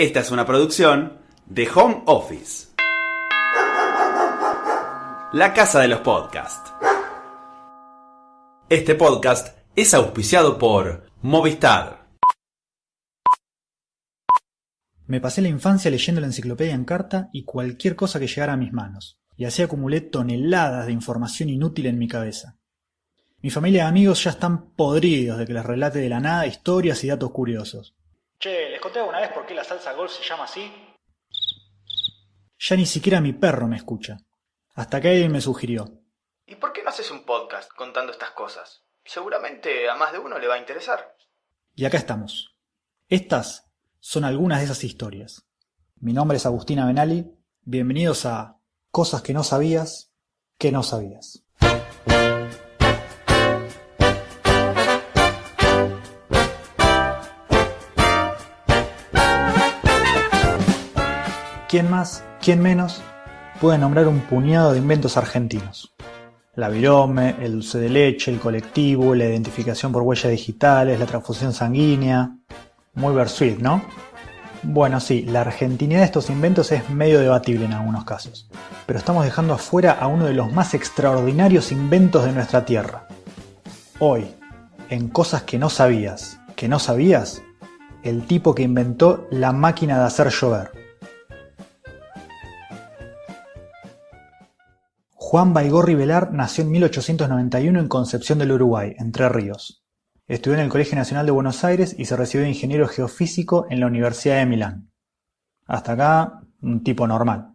Esta es una producción de Home Office. La casa de los podcasts. Este podcast es auspiciado por Movistar. Me pasé la infancia leyendo la enciclopedia en carta y cualquier cosa que llegara a mis manos, y así acumulé toneladas de información inútil en mi cabeza. Mi familia y amigos ya están podridos de que les relate de la nada historias y datos curiosos. Che, ¿les conté alguna vez por qué la salsa golf se llama así? Ya ni siquiera mi perro me escucha. Hasta que alguien me sugirió. ¿Y por qué no haces un podcast contando estas cosas? Seguramente a más de uno le va a interesar. Y acá estamos. Estas son algunas de esas historias. Mi nombre es Agustina Benali. Bienvenidos a Cosas que no sabías que no sabías. ¿Quién más, quién menos puede nombrar un puñado de inventos argentinos? La virome, el dulce de leche, el colectivo, la identificación por huellas digitales, la transfusión sanguínea. Muy versuit, ¿no? Bueno, sí, la argentinidad de estos inventos es medio debatible en algunos casos, pero estamos dejando afuera a uno de los más extraordinarios inventos de nuestra tierra. Hoy, en cosas que no sabías, que no sabías, el tipo que inventó la máquina de hacer llover. Juan Baigorri Velar nació en 1891 en Concepción del Uruguay, Entre Ríos. Estudió en el Colegio Nacional de Buenos Aires y se recibió de ingeniero geofísico en la Universidad de Milán. Hasta acá, un tipo normal.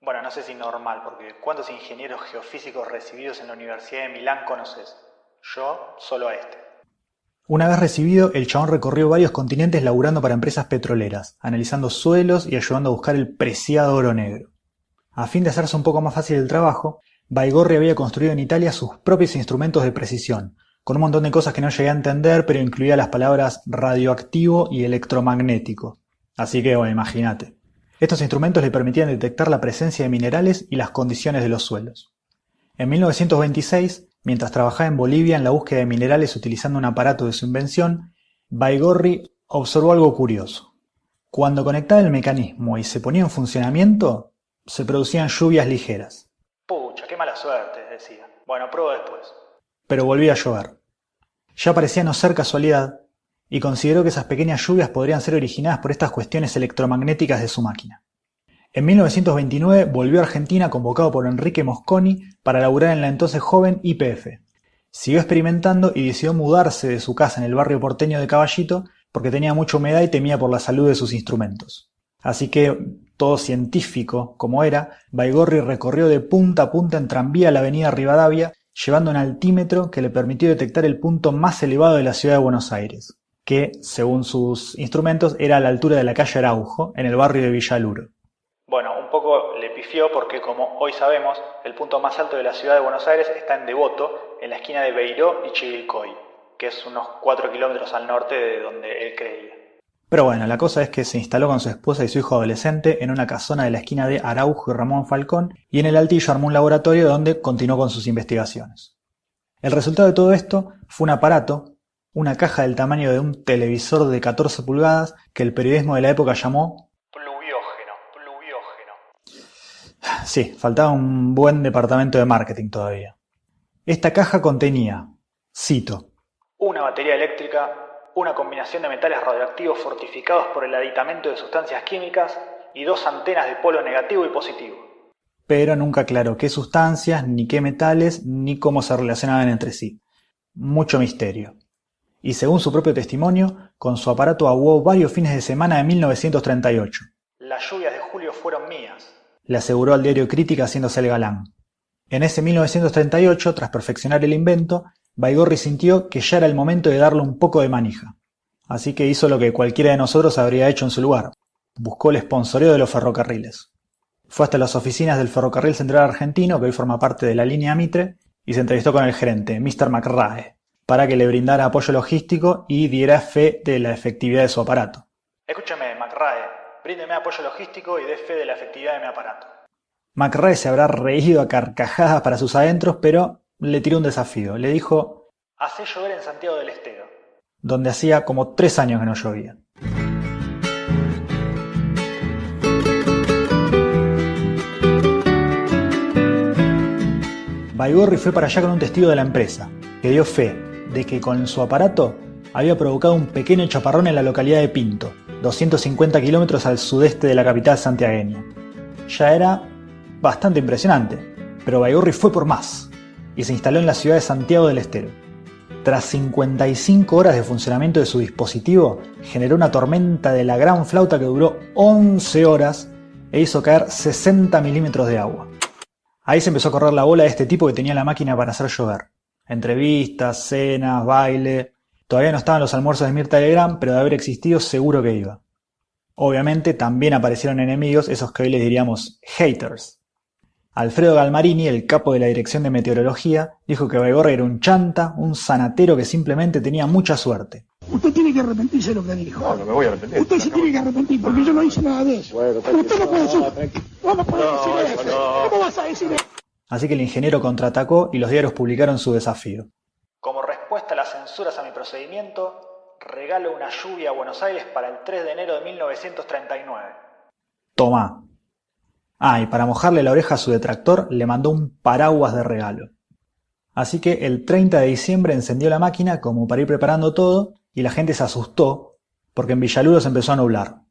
Bueno, no sé si normal, porque ¿cuántos ingenieros geofísicos recibidos en la Universidad de Milán conoces? Yo, solo a este. Una vez recibido, el chabón recorrió varios continentes laburando para empresas petroleras, analizando suelos y ayudando a buscar el preciado oro negro. A fin de hacerse un poco más fácil el trabajo, Baigorri había construido en Italia sus propios instrumentos de precisión, con un montón de cosas que no llegué a entender, pero incluía las palabras radioactivo y electromagnético. Así que, bueno, imagínate. Estos instrumentos le permitían detectar la presencia de minerales y las condiciones de los suelos. En 1926, mientras trabajaba en Bolivia en la búsqueda de minerales utilizando un aparato de su invención, Baigorri observó algo curioso. Cuando conectaba el mecanismo y se ponía en funcionamiento, se producían lluvias ligeras. Pucha, qué mala suerte, decía. Bueno, pruebo después. Pero volvía a llover. Ya parecía no ser casualidad, y consideró que esas pequeñas lluvias podrían ser originadas por estas cuestiones electromagnéticas de su máquina. En 1929 volvió a Argentina convocado por Enrique Mosconi para laburar en la entonces joven IPF. Siguió experimentando y decidió mudarse de su casa en el barrio porteño de Caballito porque tenía mucha humedad y temía por la salud de sus instrumentos. Así que todo científico como era, Baigorri recorrió de punta a punta en tranvía la avenida Rivadavia, llevando un altímetro que le permitió detectar el punto más elevado de la ciudad de Buenos Aires, que, según sus instrumentos, era a la altura de la calle Araujo, en el barrio de Villaluro. Bueno, un poco le pifió porque, como hoy sabemos, el punto más alto de la ciudad de Buenos Aires está en Devoto, en la esquina de Beiró y Chivilcoy, que es unos 4 kilómetros al norte de donde él creía. Pero bueno, la cosa es que se instaló con su esposa y su hijo adolescente en una casona de la esquina de Araujo y Ramón Falcón y en el Altillo armó un laboratorio donde continuó con sus investigaciones. El resultado de todo esto fue un aparato, una caja del tamaño de un televisor de 14 pulgadas que el periodismo de la época llamó pluviógeno, pluviógeno. Sí, faltaba un buen departamento de marketing todavía. Esta caja contenía, cito, una batería eléctrica una combinación de metales radioactivos fortificados por el aditamento de sustancias químicas y dos antenas de polo negativo y positivo. Pero nunca aclaró qué sustancias, ni qué metales, ni cómo se relacionaban entre sí. Mucho misterio. Y según su propio testimonio, con su aparato aguó varios fines de semana de 1938. Las lluvias de julio fueron mías, le aseguró al diario Crítica haciéndose el galán. En ese 1938, tras perfeccionar el invento, Baigorri sintió que ya era el momento de darle un poco de manija. Así que hizo lo que cualquiera de nosotros habría hecho en su lugar. Buscó el sponsoreo de los ferrocarriles. Fue hasta las oficinas del Ferrocarril Central Argentino, que hoy forma parte de la línea Mitre, y se entrevistó con el gerente, Mr. McRae, para que le brindara apoyo logístico y diera fe de la efectividad de su aparato. Escúchame, McRae, bríndeme apoyo logístico y dé fe de la efectividad de mi aparato. McRae se habrá reído a carcajadas para sus adentros, pero le tiró un desafío. Le dijo, hacé llover en Santiago del Estero, donde hacía como tres años que no llovía. Baigorri fue para allá con un testigo de la empresa, que dio fe de que con su aparato había provocado un pequeño chaparrón en la localidad de Pinto, 250 kilómetros al sudeste de la capital santiagueña. Ya era bastante impresionante, pero Baigorri fue por más y se instaló en la ciudad de Santiago del Estero. Tras 55 horas de funcionamiento de su dispositivo, generó una tormenta de la gran flauta que duró 11 horas e hizo caer 60 milímetros de agua. Ahí se empezó a correr la bola de este tipo que tenía la máquina para hacer llover. Entrevistas, cenas, baile. Todavía no estaban los almuerzos de Mirta Legrand, pero de haber existido seguro que iba. Obviamente también aparecieron enemigos, esos que hoy les diríamos haters. Alfredo Galmarini, el capo de la Dirección de Meteorología, dijo que Baigorri era un chanta, un sanatero que simplemente tenía mucha suerte. Usted tiene que arrepentirse de lo que dijo. No, no me voy a arrepentir. Usted se tiene que arrepentir porque yo no hice nada de eso. Bueno, Usted no puede decir. tranquilo. ¿Cómo puede No, decir eso eso? no. ¿Cómo vas a decir eso? Así que el ingeniero contraatacó y los diarios publicaron su desafío. Como respuesta a las censuras a mi procedimiento, regalo una lluvia a Buenos Aires para el 3 de enero de 1939. Tomá. Ah, y para mojarle la oreja a su detractor, le mandó un paraguas de regalo. Así que el 30 de diciembre encendió la máquina como para ir preparando todo y la gente se asustó porque en Villaluro se empezó a nublar.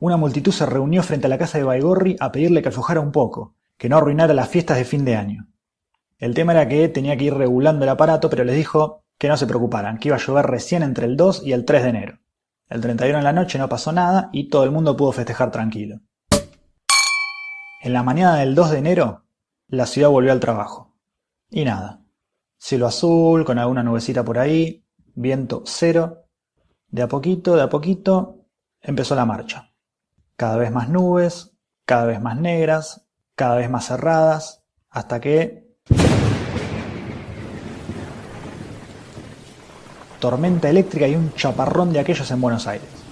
Una multitud se reunió frente a la casa de Baigorri a pedirle que aflojara un poco, que no arruinara las fiestas de fin de año. El tema era que tenía que ir regulando el aparato, pero les dijo que no se preocuparan, que iba a llover recién entre el 2 y el 3 de enero. El 31 en la noche no pasó nada y todo el mundo pudo festejar tranquilo. En la mañana del 2 de enero, la ciudad volvió al trabajo. Y nada. Cielo azul, con alguna nubecita por ahí, viento cero. De a poquito, de a poquito, empezó la marcha. Cada vez más nubes, cada vez más negras, cada vez más cerradas, hasta que... Tormenta eléctrica y un chaparrón de aquellos en Buenos Aires.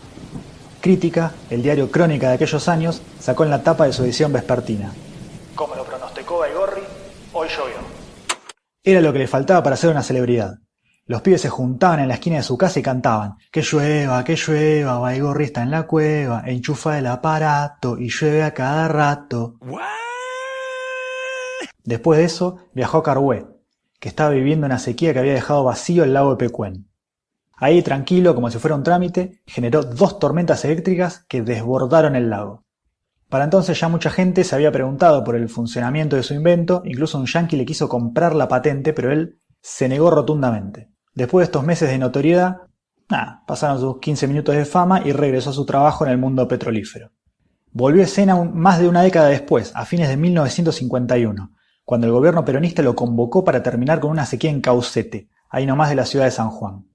Crítica, el diario Crónica de aquellos años, sacó en la tapa de su edición vespertina. Como lo pronosticó Baigorri, hoy llovió. Era lo que le faltaba para ser una celebridad. Los pibes se juntaban en la esquina de su casa y cantaban Que llueva, que llueva, Baigorri está en la cueva, enchufa el aparato y llueve a cada rato. Después de eso, viajó a Carhué, que estaba viviendo una sequía que había dejado vacío el lago de Pecuén. Ahí, tranquilo, como si fuera un trámite, generó dos tormentas eléctricas que desbordaron el lago. Para entonces ya mucha gente se había preguntado por el funcionamiento de su invento, incluso un yankee le quiso comprar la patente, pero él se negó rotundamente. Después de estos meses de notoriedad, nada, pasaron sus 15 minutos de fama y regresó a su trabajo en el mundo petrolífero. Volvió a escena más de una década después, a fines de 1951, cuando el gobierno peronista lo convocó para terminar con una sequía en Caucete, ahí nomás de la ciudad de San Juan.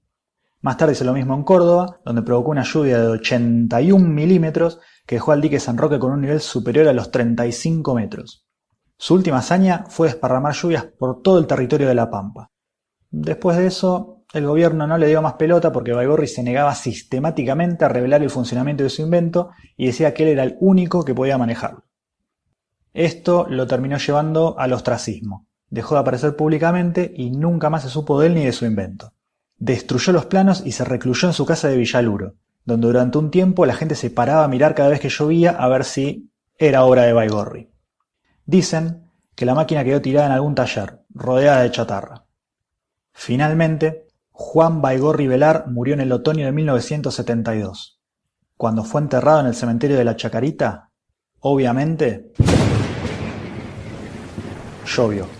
Más tarde hizo lo mismo en Córdoba, donde provocó una lluvia de 81 milímetros que dejó al dique San Roque con un nivel superior a los 35 metros. Su última hazaña fue desparramar lluvias por todo el territorio de La Pampa. Después de eso, el gobierno no le dio más pelota porque Baigorri se negaba sistemáticamente a revelar el funcionamiento de su invento y decía que él era el único que podía manejarlo. Esto lo terminó llevando al ostracismo. Dejó de aparecer públicamente y nunca más se supo de él ni de su invento. Destruyó los planos y se recluyó en su casa de Villaluro, donde durante un tiempo la gente se paraba a mirar cada vez que llovía a ver si era obra de Baigorri. Dicen que la máquina quedó tirada en algún taller, rodeada de chatarra. Finalmente, Juan Baigorri Velar murió en el otoño de 1972. Cuando fue enterrado en el cementerio de la Chacarita, obviamente, llovió.